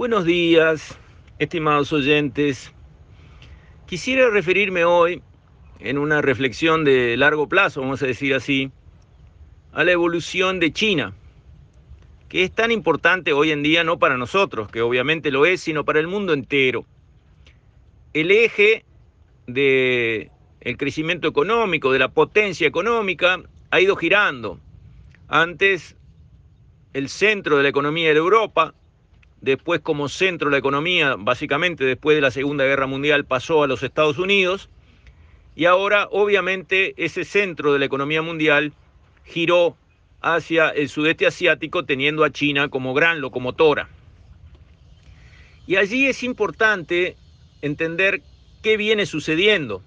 Buenos días, estimados oyentes. Quisiera referirme hoy, en una reflexión de largo plazo, vamos a decir así, a la evolución de China, que es tan importante hoy en día no para nosotros, que obviamente lo es, sino para el mundo entero. El eje del el crecimiento económico, de la potencia económica, ha ido girando. Antes el centro de la economía era Europa, después como centro de la economía, básicamente después de la Segunda Guerra Mundial, pasó a los Estados Unidos, y ahora obviamente ese centro de la economía mundial giró hacia el sudeste asiático, teniendo a China como gran locomotora. Y allí es importante entender qué viene sucediendo.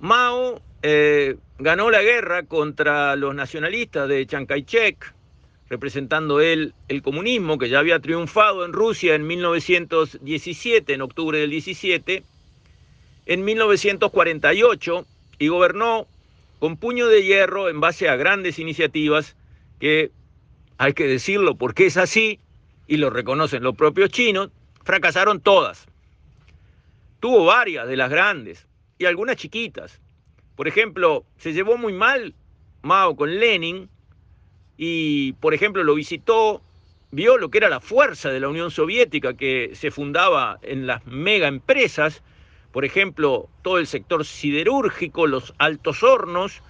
Mao eh, ganó la guerra contra los nacionalistas de Chiang Kai-shek, representando él el comunismo que ya había triunfado en Rusia en 1917, en octubre del 17, en 1948 y gobernó con puño de hierro en base a grandes iniciativas que, hay que decirlo porque es así, y lo reconocen los propios chinos, fracasaron todas. Tuvo varias de las grandes y algunas chiquitas. Por ejemplo, se llevó muy mal Mao con Lenin, y, por ejemplo, lo visitó, vio lo que era la fuerza de la Unión Soviética que se fundaba en las mega empresas, por ejemplo, todo el sector siderúrgico, los altos hornos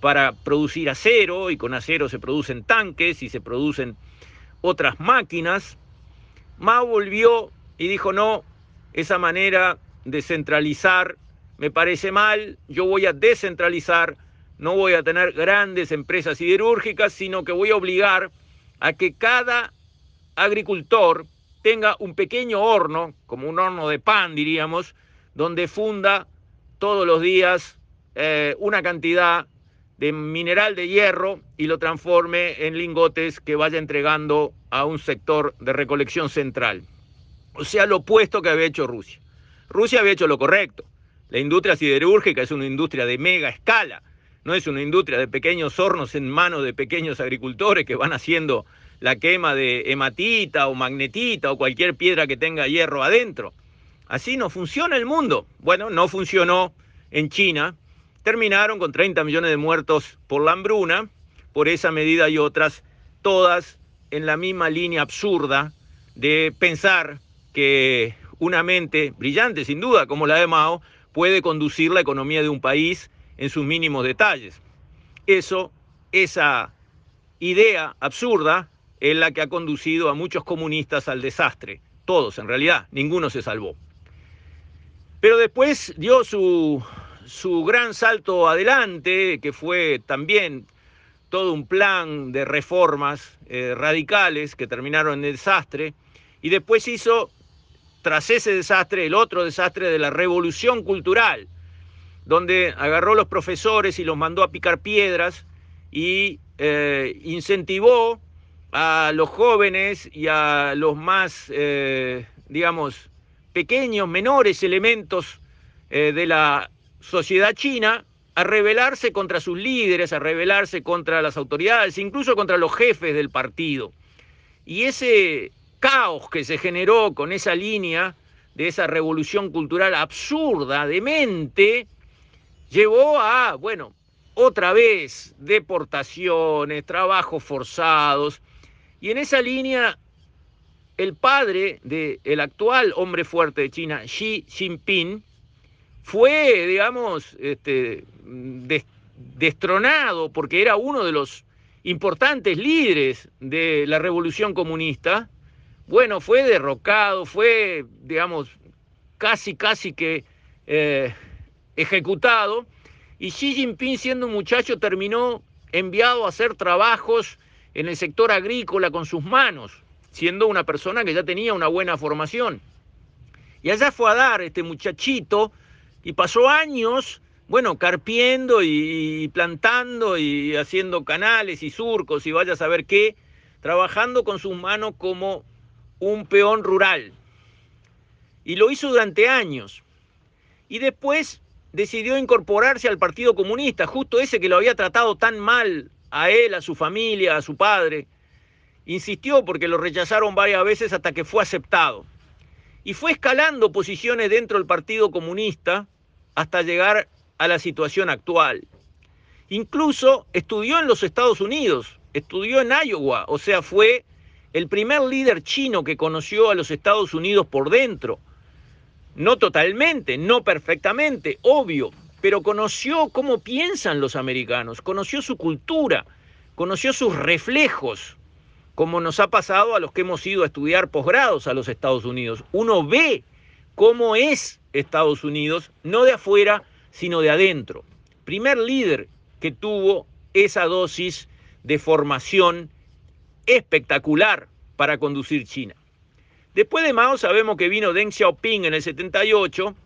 para producir acero y con acero se producen tanques y se producen otras máquinas. Mao volvió y dijo, no, esa manera de centralizar me parece mal, yo voy a descentralizar no voy a tener grandes empresas siderúrgicas, sino que voy a obligar a que cada agricultor tenga un pequeño horno, como un horno de pan, diríamos, donde funda todos los días eh, una cantidad de mineral de hierro y lo transforme en lingotes que vaya entregando a un sector de recolección central. O sea, lo opuesto que había hecho Rusia. Rusia había hecho lo correcto. La industria siderúrgica es una industria de mega escala no es una industria de pequeños hornos en manos de pequeños agricultores que van haciendo la quema de hematita o magnetita o cualquier piedra que tenga hierro adentro. Así no funciona el mundo. Bueno, no funcionó en China. Terminaron con 30 millones de muertos por la hambruna, por esa medida y otras, todas en la misma línea absurda de pensar que una mente brillante, sin duda, como la de Mao, puede conducir la economía de un país en sus mínimos detalles. Eso, esa idea absurda es la que ha conducido a muchos comunistas al desastre. Todos, en realidad, ninguno se salvó. Pero después dio su, su gran salto adelante, que fue también todo un plan de reformas eh, radicales que terminaron en desastre, y después hizo, tras ese desastre, el otro desastre de la revolución cultural, donde agarró los profesores y los mandó a picar piedras y eh, incentivó a los jóvenes y a los más, eh, digamos, pequeños, menores elementos eh, de la sociedad china a rebelarse contra sus líderes, a rebelarse contra las autoridades, incluso contra los jefes del partido. Y ese caos que se generó con esa línea de esa revolución cultural absurda, demente, llevó a, bueno, otra vez deportaciones, trabajos forzados, y en esa línea el padre del actual hombre fuerte de China, Xi Jinping, fue, digamos, este, destronado porque era uno de los importantes líderes de la revolución comunista. Bueno, fue derrocado, fue, digamos, casi, casi que eh, ejecutado y Xi Jinping siendo un muchacho terminó enviado a hacer trabajos en el sector agrícola con sus manos, siendo una persona que ya tenía una buena formación. Y allá fue a dar este muchachito y pasó años, bueno, carpiendo y plantando y haciendo canales y surcos y vaya a saber qué, trabajando con sus manos como un peón rural. Y lo hizo durante años. Y después decidió incorporarse al Partido Comunista, justo ese que lo había tratado tan mal a él, a su familia, a su padre. Insistió porque lo rechazaron varias veces hasta que fue aceptado. Y fue escalando posiciones dentro del Partido Comunista hasta llegar a la situación actual. Incluso estudió en los Estados Unidos, estudió en Iowa, o sea, fue el primer líder chino que conoció a los Estados Unidos por dentro. No totalmente, no perfectamente, obvio, pero conoció cómo piensan los americanos, conoció su cultura, conoció sus reflejos, como nos ha pasado a los que hemos ido a estudiar posgrados a los Estados Unidos. Uno ve cómo es Estados Unidos, no de afuera, sino de adentro. Primer líder que tuvo esa dosis de formación espectacular para conducir China. Después de Mao sabemos que vino Deng Xiaoping en el 78,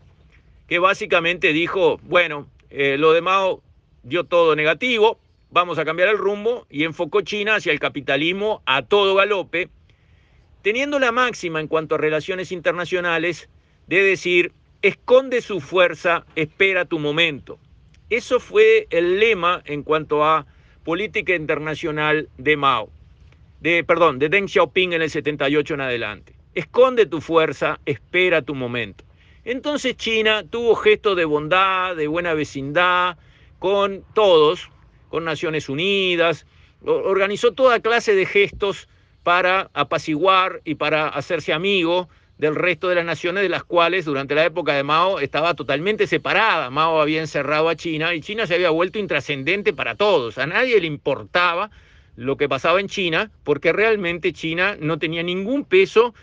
que básicamente dijo, bueno, eh, lo de Mao dio todo negativo, vamos a cambiar el rumbo y enfocó China hacia el capitalismo a todo galope, teniendo la máxima en cuanto a relaciones internacionales de decir, esconde su fuerza, espera tu momento. Eso fue el lema en cuanto a política internacional de Mao, de, perdón, de Deng Xiaoping en el 78 en adelante. Esconde tu fuerza, espera tu momento. Entonces China tuvo gestos de bondad, de buena vecindad con todos, con Naciones Unidas, organizó toda clase de gestos para apaciguar y para hacerse amigo del resto de las naciones de las cuales durante la época de Mao estaba totalmente separada. Mao había encerrado a China y China se había vuelto intrascendente para todos. A nadie le importaba lo que pasaba en China porque realmente China no tenía ningún peso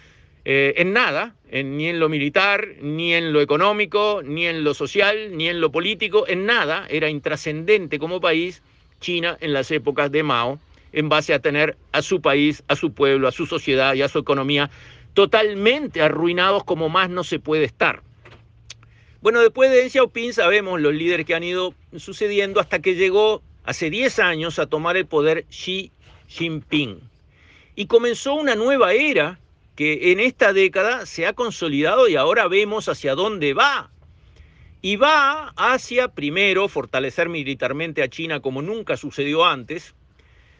eh, en nada, ni en lo militar, ni en lo económico, ni en lo social, ni en lo político, en nada. Era intrascendente como país China en las épocas de Mao, en base a tener a su país, a su pueblo, a su sociedad y a su economía totalmente arruinados como más no se puede estar. Bueno, después de Deng Xiaoping sabemos los líderes que han ido sucediendo hasta que llegó hace 10 años a tomar el poder Xi Jinping. Y comenzó una nueva era que en esta década se ha consolidado y ahora vemos hacia dónde va y va hacia, primero, fortalecer militarmente a China como nunca sucedió antes.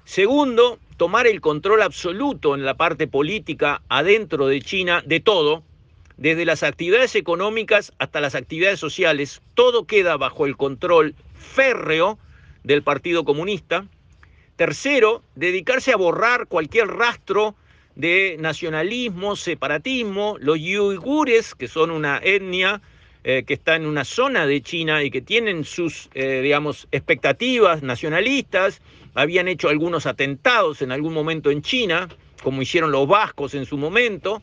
Segundo, tomar el control absoluto en la parte política adentro de China de todo, desde las actividades económicas hasta las actividades sociales, todo queda bajo el control férreo del Partido Comunista. Tercero, dedicarse a borrar cualquier rastro de nacionalismo, separatismo, los uigures, que son una etnia eh, que está en una zona de China y que tienen sus, eh, digamos, expectativas nacionalistas, habían hecho algunos atentados en algún momento en China, como hicieron los vascos en su momento.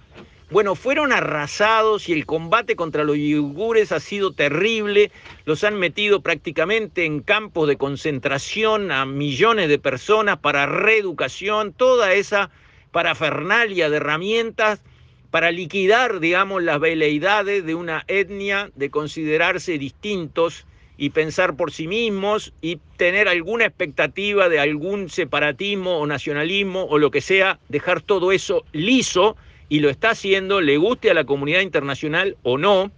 Bueno, fueron arrasados y el combate contra los uigures ha sido terrible. Los han metido prácticamente en campos de concentración a millones de personas para reeducación, toda esa parafernalia de herramientas para liquidar, digamos, las veleidades de una etnia, de considerarse distintos y pensar por sí mismos y tener alguna expectativa de algún separatismo o nacionalismo o lo que sea, dejar todo eso liso y lo está haciendo, le guste a la comunidad internacional o no.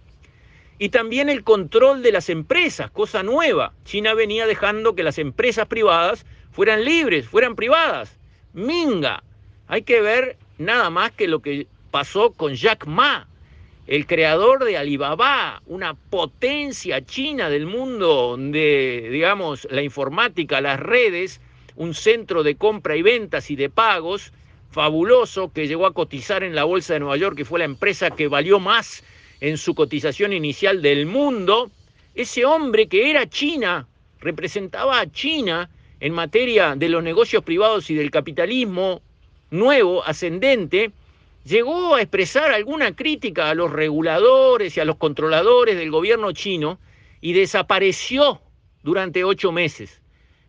Y también el control de las empresas, cosa nueva. China venía dejando que las empresas privadas fueran libres, fueran privadas. Minga. Hay que ver nada más que lo que pasó con Jack Ma, el creador de Alibaba, una potencia china del mundo de, digamos, la informática, las redes, un centro de compra y ventas y de pagos fabuloso que llegó a cotizar en la Bolsa de Nueva York, y fue la empresa que valió más en su cotización inicial del mundo. Ese hombre que era China, representaba a China en materia de los negocios privados y del capitalismo nuevo, ascendente, llegó a expresar alguna crítica a los reguladores y a los controladores del gobierno chino y desapareció durante ocho meses.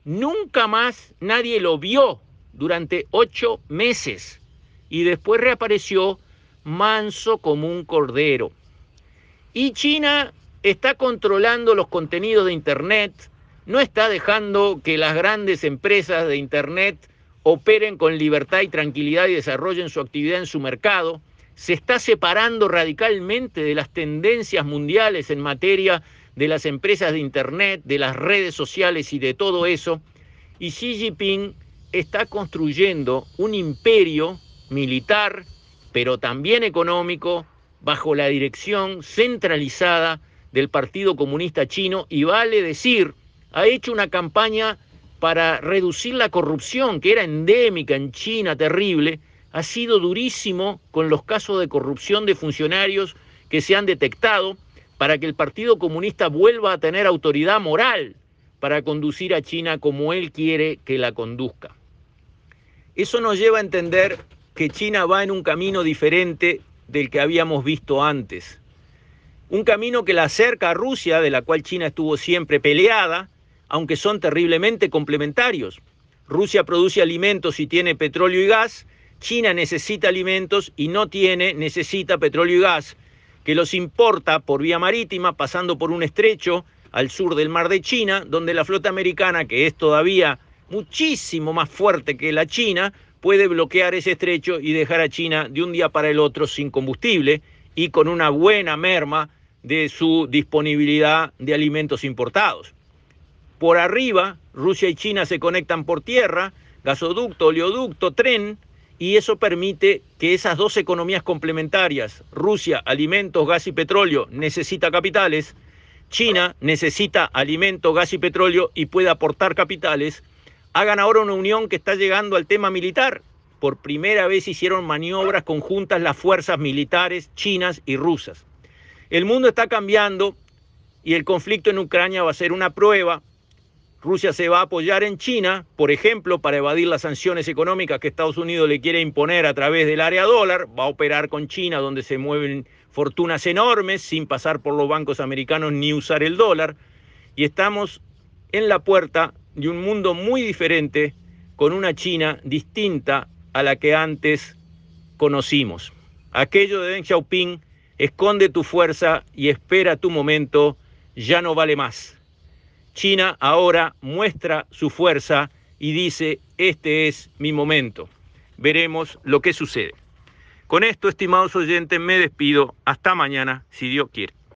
Nunca más nadie lo vio durante ocho meses y después reapareció manso como un cordero. Y China está controlando los contenidos de Internet, no está dejando que las grandes empresas de Internet operen con libertad y tranquilidad y desarrollen su actividad en su mercado, se está separando radicalmente de las tendencias mundiales en materia de las empresas de Internet, de las redes sociales y de todo eso, y Xi Jinping está construyendo un imperio militar, pero también económico, bajo la dirección centralizada del Partido Comunista Chino. Y vale decir, ha hecho una campaña para reducir la corrupción, que era endémica en China, terrible, ha sido durísimo con los casos de corrupción de funcionarios que se han detectado para que el Partido Comunista vuelva a tener autoridad moral para conducir a China como él quiere que la conduzca. Eso nos lleva a entender que China va en un camino diferente del que habíamos visto antes. Un camino que la acerca a Rusia, de la cual China estuvo siempre peleada, aunque son terriblemente complementarios. Rusia produce alimentos y tiene petróleo y gas, China necesita alimentos y no tiene, necesita petróleo y gas, que los importa por vía marítima, pasando por un estrecho al sur del mar de China, donde la flota americana, que es todavía muchísimo más fuerte que la China, puede bloquear ese estrecho y dejar a China de un día para el otro sin combustible y con una buena merma de su disponibilidad de alimentos importados. Por arriba, Rusia y China se conectan por tierra, gasoducto, oleoducto, tren, y eso permite que esas dos economías complementarias, Rusia, alimentos, gas y petróleo, necesita capitales, China necesita alimentos, gas y petróleo y puede aportar capitales, hagan ahora una unión que está llegando al tema militar. Por primera vez hicieron maniobras conjuntas las fuerzas militares chinas y rusas. El mundo está cambiando y el conflicto en Ucrania va a ser una prueba. Rusia se va a apoyar en China, por ejemplo, para evadir las sanciones económicas que Estados Unidos le quiere imponer a través del área dólar. Va a operar con China, donde se mueven fortunas enormes, sin pasar por los bancos americanos ni usar el dólar. Y estamos en la puerta de un mundo muy diferente con una China distinta a la que antes conocimos. Aquello de Deng Xiaoping, esconde tu fuerza y espera tu momento, ya no vale más. China ahora muestra su fuerza y dice, este es mi momento. Veremos lo que sucede. Con esto, estimados oyentes, me despido. Hasta mañana, si Dios quiere.